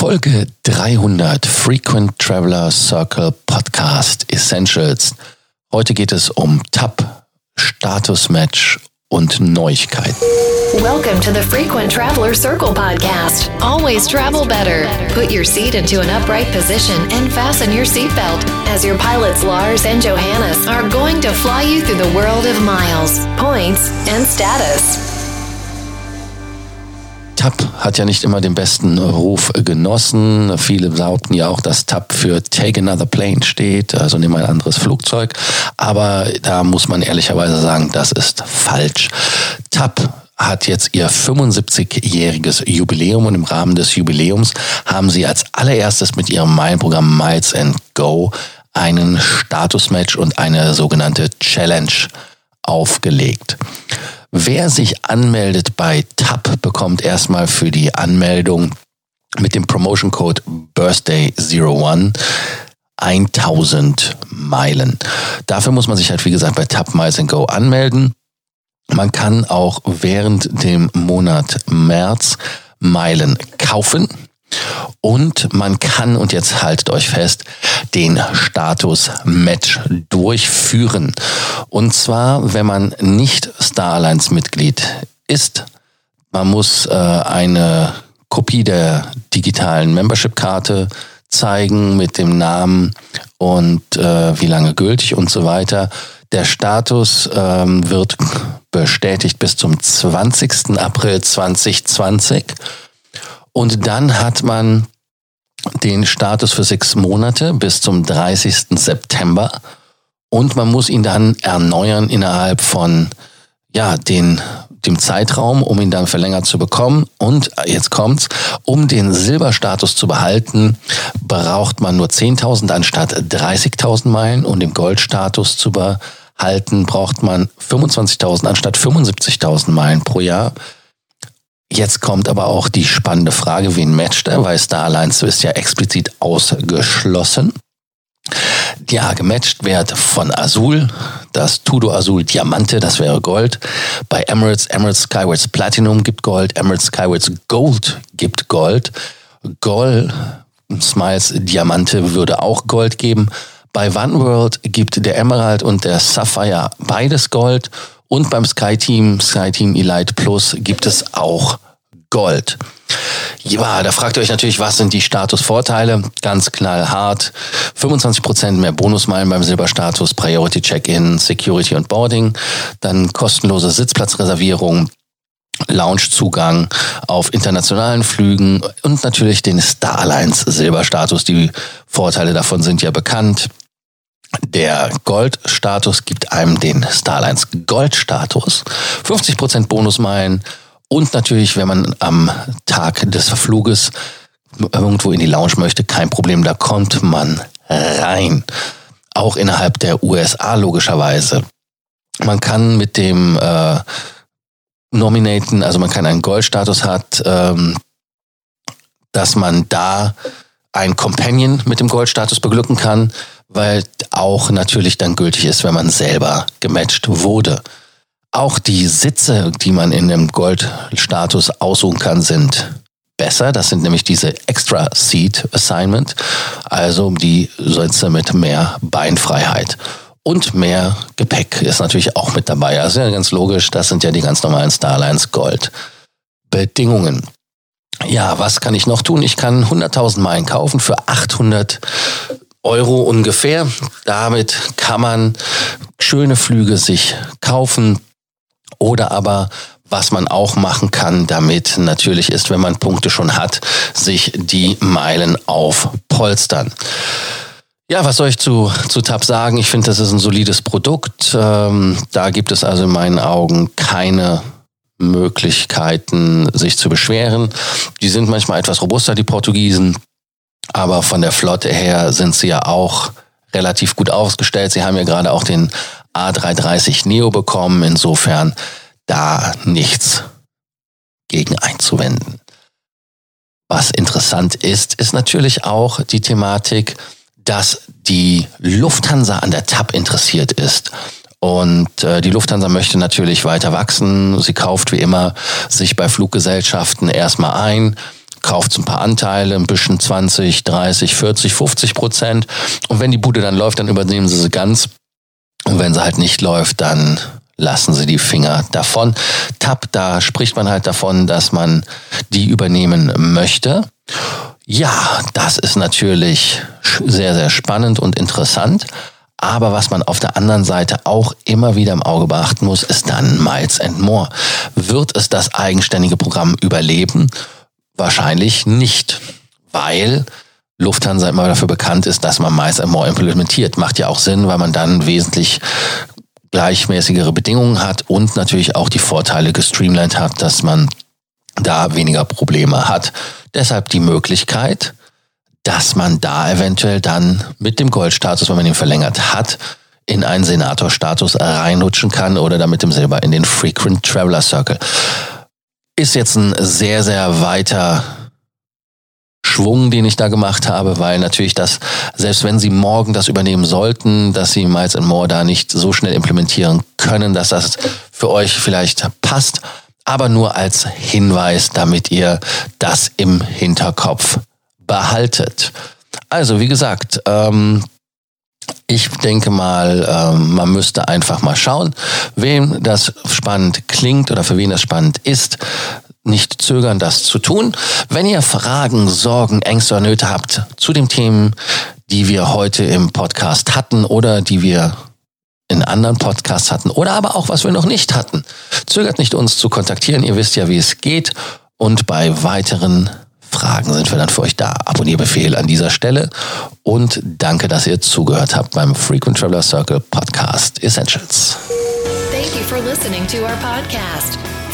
Folge 300 Frequent Traveler Circle Podcast Essentials. Heute geht es um TAP, Statusmatch und Neuigkeiten. Welcome to the Frequent Traveler Circle podcast. Always travel better. Put your seat into an upright position and fasten your seatbelt as your pilots Lars and Johannes are going to fly you through the world of miles, points and status. TAP hat ja nicht immer den besten Ruf genossen. Viele behaupten ja auch, dass TAP für Take Another Plane steht, also nimm ein anderes Flugzeug. Aber da muss man ehrlicherweise sagen, das ist falsch. TAP hat jetzt ihr 75-jähriges Jubiläum und im Rahmen des Jubiläums haben sie als allererstes mit ihrem Meilenprogramm Miles and Go einen Statusmatch und eine sogenannte Challenge aufgelegt. Wer sich anmeldet bei TAP, bekommt erstmal für die Anmeldung mit dem Promotion Code Birthday01 1000 Meilen. Dafür muss man sich halt, wie gesagt, bei TAP Miles Go anmelden. Man kann auch während dem Monat März Meilen kaufen. Und man kann, und jetzt haltet euch fest, den Status-Match durchführen. Und zwar, wenn man nicht Star Alliance Mitglied ist, man muss äh, eine Kopie der digitalen Membership-Karte zeigen mit dem Namen und äh, wie lange gültig und so weiter. Der Status ähm, wird bestätigt bis zum 20. April 2020. Und dann hat man den Status für sechs Monate bis zum 30. September. Und man muss ihn dann erneuern innerhalb von ja, den, dem Zeitraum, um ihn dann verlängert zu bekommen. Und jetzt kommt's, um den Silberstatus zu behalten, braucht man nur 10.000 anstatt 30.000 Meilen. Und den Goldstatus zu behalten, braucht man 25.000 anstatt 75.000 Meilen pro Jahr. Jetzt kommt aber auch die spannende Frage, wen matcht er, weil Star Alliance ist ja explizit ausgeschlossen. Ja, gematcht wird von Azul, das Tudo Azul Diamante, das wäre Gold. Bei Emirates, Emirates Skywards Platinum gibt Gold, Emirates Skywards Gold gibt Gold. Gold, Smiles Diamante würde auch Gold geben. Bei OneWorld gibt der Emerald und der Sapphire beides Gold und beim SkyTeam, SkyTeam Elite Plus gibt es auch Gold. Ja, da fragt ihr euch natürlich, was sind die Statusvorteile? Ganz knallhart. 25% mehr Bonusmeilen beim Silberstatus, Priority Check-in, Security und Boarding, dann kostenlose Sitzplatzreservierung, Loungezugang auf internationalen Flügen und natürlich den Star Alliance Silberstatus. Die Vorteile davon sind ja bekannt. Der Goldstatus gibt einem den Starlines Goldstatus, 50% Bonusmeilen und natürlich, wenn man am Tag des Fluges irgendwo in die Lounge möchte, kein Problem, da kommt man rein. Auch innerhalb der USA logischerweise. Man kann mit dem äh, Nominaten, also man kann einen Goldstatus hat, ähm, dass man da ein Companion mit dem Goldstatus beglücken kann weil auch natürlich dann gültig ist, wenn man selber gematcht wurde. Auch die Sitze, die man in dem Goldstatus aussuchen kann, sind besser. Das sind nämlich diese Extra Seat Assignment, also die Sitze mit mehr Beinfreiheit. Und mehr Gepäck ist natürlich auch mit dabei. Also ja ganz logisch, das sind ja die ganz normalen Starlines Gold Bedingungen. Ja, was kann ich noch tun? Ich kann 100.000 Meilen kaufen für 800 Euro ungefähr. Damit kann man schöne Flüge sich kaufen oder aber was man auch machen kann damit natürlich ist, wenn man Punkte schon hat, sich die Meilen aufpolstern. Ja, was soll ich zu, zu TAP sagen? Ich finde, das ist ein solides Produkt. Ähm, da gibt es also in meinen Augen keine Möglichkeiten, sich zu beschweren. Die sind manchmal etwas robuster, die Portugiesen. Aber von der Flotte her sind sie ja auch relativ gut aufgestellt. Sie haben ja gerade auch den A330 Neo bekommen. Insofern da nichts gegen einzuwenden. Was interessant ist, ist natürlich auch die Thematik, dass die Lufthansa an der TAP interessiert ist. Und äh, die Lufthansa möchte natürlich weiter wachsen. Sie kauft wie immer sich bei Fluggesellschaften erstmal ein kauft ein paar Anteile, ein bisschen 20, 30, 40, 50 Prozent. Und wenn die Bude dann läuft, dann übernehmen sie sie ganz. Und wenn sie halt nicht läuft, dann lassen sie die Finger davon. TAP, da spricht man halt davon, dass man die übernehmen möchte. Ja, das ist natürlich sehr, sehr spannend und interessant. Aber was man auf der anderen Seite auch immer wieder im Auge beachten muss, ist dann Miles and More. Wird es das eigenständige Programm überleben? Wahrscheinlich nicht, weil Lufthansa immer dafür bekannt ist, dass man Miles and More implementiert. Macht ja auch Sinn, weil man dann wesentlich gleichmäßigere Bedingungen hat und natürlich auch die Vorteile gestreamlined hat, dass man da weniger Probleme hat. Deshalb die Möglichkeit, dass man da eventuell dann mit dem Goldstatus, wenn man ihn verlängert hat, in einen Senatorstatus reinrutschen kann oder dann dem Silber in den Frequent Traveler Circle. Ist jetzt ein sehr, sehr weiter Schwung, den ich da gemacht habe, weil natürlich das, selbst wenn Sie morgen das übernehmen sollten, dass Sie Miles and More da nicht so schnell implementieren können, dass das für euch vielleicht passt, aber nur als Hinweis, damit ihr das im Hinterkopf behaltet. Also, wie gesagt, ähm, ich denke mal, ähm, man müsste einfach mal schauen, wem das spannend klingt oder für wen das spannend ist. Nicht zögern, das zu tun. Wenn ihr Fragen, Sorgen, Ängste oder Nöte habt zu den Themen, die wir heute im Podcast hatten oder die wir in anderen Podcasts hatten oder aber auch was wir noch nicht hatten, zögert nicht uns zu kontaktieren. Ihr wisst ja, wie es geht. Und bei weiteren Fragen sind wir dann für euch da. Abonnierbefehl an dieser Stelle und danke, dass ihr zugehört habt beim Frequent Traveler Circle Podcast Essentials. Thank you for listening to our podcast,